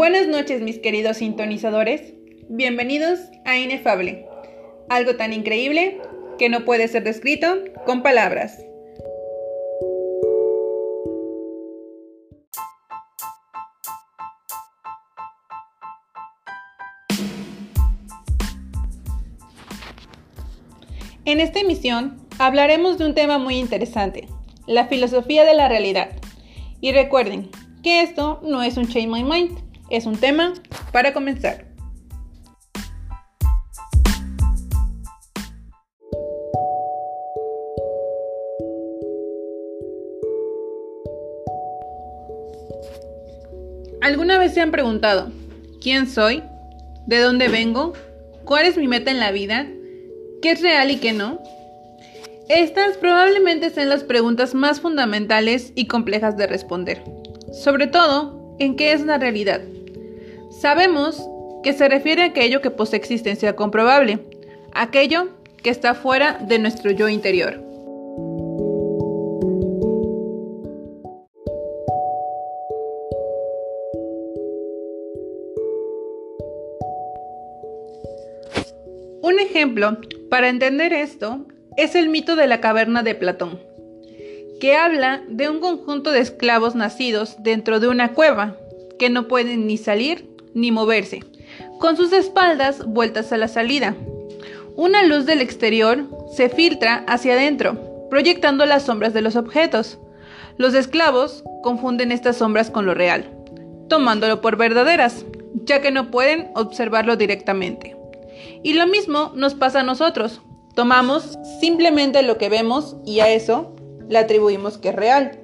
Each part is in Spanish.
Buenas noches mis queridos sintonizadores, bienvenidos a Inefable, algo tan increíble que no puede ser descrito con palabras. En esta emisión hablaremos de un tema muy interesante, la filosofía de la realidad. Y recuerden que esto no es un Change My Mind, es un tema para comenzar. ¿Alguna vez se han preguntado quién soy? ¿De dónde vengo? ¿Cuál es mi meta en la vida? ¿Qué es real y qué no? Estas probablemente sean las preguntas más fundamentales y complejas de responder, sobre todo en qué es la realidad. Sabemos que se refiere a aquello que posee existencia comprobable, aquello que está fuera de nuestro yo interior. Un ejemplo para entender esto es el mito de la caverna de Platón, que habla de un conjunto de esclavos nacidos dentro de una cueva que no pueden ni salir ni moverse, con sus espaldas vueltas a la salida. Una luz del exterior se filtra hacia adentro, proyectando las sombras de los objetos. Los esclavos confunden estas sombras con lo real, tomándolo por verdaderas, ya que no pueden observarlo directamente. Y lo mismo nos pasa a nosotros. Tomamos simplemente lo que vemos y a eso le atribuimos que es real.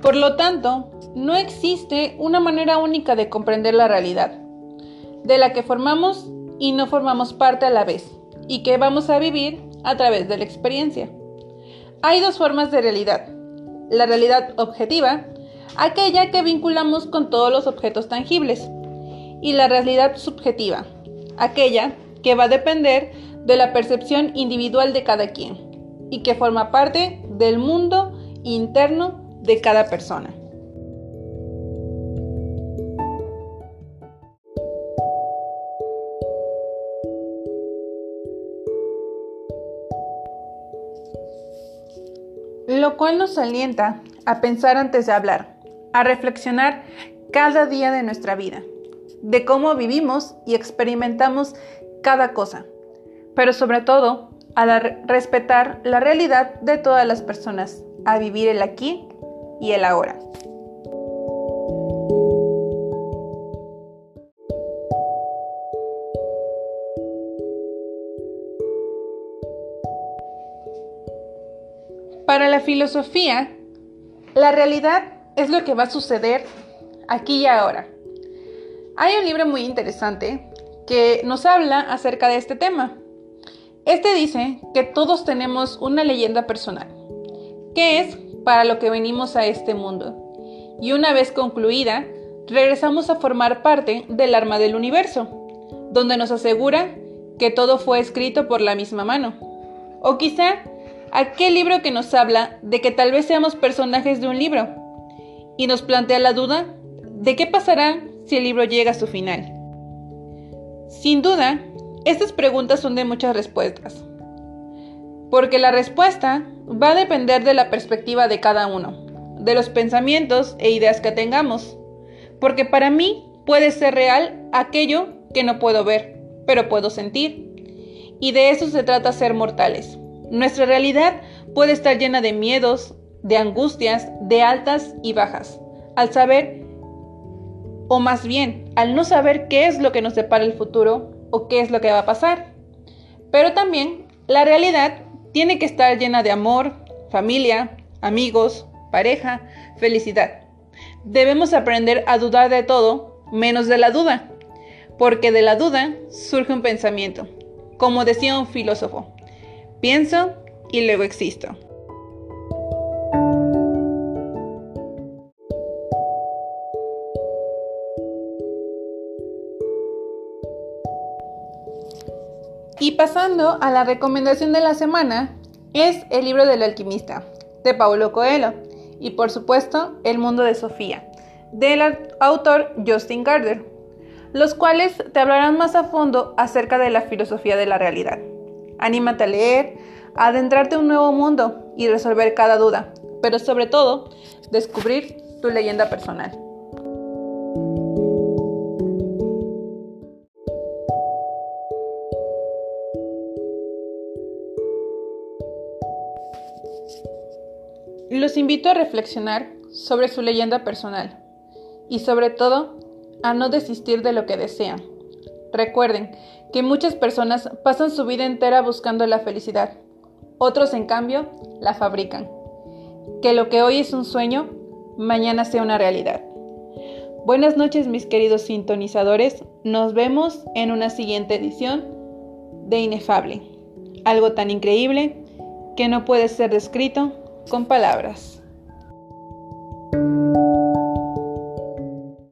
Por lo tanto, no existe una manera única de comprender la realidad, de la que formamos y no formamos parte a la vez, y que vamos a vivir a través de la experiencia. Hay dos formas de realidad. La realidad objetiva, aquella que vinculamos con todos los objetos tangibles, y la realidad subjetiva, aquella que va a depender de la percepción individual de cada quien, y que forma parte del mundo interno de cada persona. Lo cual nos alienta a pensar antes de hablar, a reflexionar cada día de nuestra vida, de cómo vivimos y experimentamos cada cosa, pero sobre todo a respetar la realidad de todas las personas, a vivir el aquí y el ahora. Para la filosofía, la realidad es lo que va a suceder aquí y ahora. Hay un libro muy interesante que nos habla acerca de este tema. Este dice que todos tenemos una leyenda personal, que es para lo que venimos a este mundo. Y una vez concluida, regresamos a formar parte del arma del universo, donde nos asegura que todo fue escrito por la misma mano. O quizá aquel libro que nos habla de que tal vez seamos personajes de un libro y nos plantea la duda de qué pasará si el libro llega a su final. Sin duda, estas preguntas son de muchas respuestas, porque la respuesta va a depender de la perspectiva de cada uno, de los pensamientos e ideas que tengamos, porque para mí puede ser real aquello que no puedo ver, pero puedo sentir, y de eso se trata ser mortales nuestra realidad puede estar llena de miedos, de angustias, de altas y bajas. Al saber, o más bien, al no saber qué es lo que nos depara el futuro o qué es lo que va a pasar. Pero también la realidad tiene que estar llena de amor, familia, amigos, pareja, felicidad. Debemos aprender a dudar de todo menos de la duda, porque de la duda surge un pensamiento, como decía un filósofo. Pienso y luego existo. Y pasando a la recomendación de la semana, es el libro del alquimista, de Paulo Coelho, y por supuesto, El mundo de Sofía, del autor Justin Gardner, los cuales te hablarán más a fondo acerca de la filosofía de la realidad. Anímate a leer, a adentrarte en un nuevo mundo y resolver cada duda, pero sobre todo, descubrir tu leyenda personal. Los invito a reflexionar sobre su leyenda personal y sobre todo a no desistir de lo que desean. Recuerden que muchas personas pasan su vida entera buscando la felicidad, otros en cambio la fabrican. Que lo que hoy es un sueño, mañana sea una realidad. Buenas noches mis queridos sintonizadores, nos vemos en una siguiente edición de Inefable, algo tan increíble que no puede ser descrito con palabras.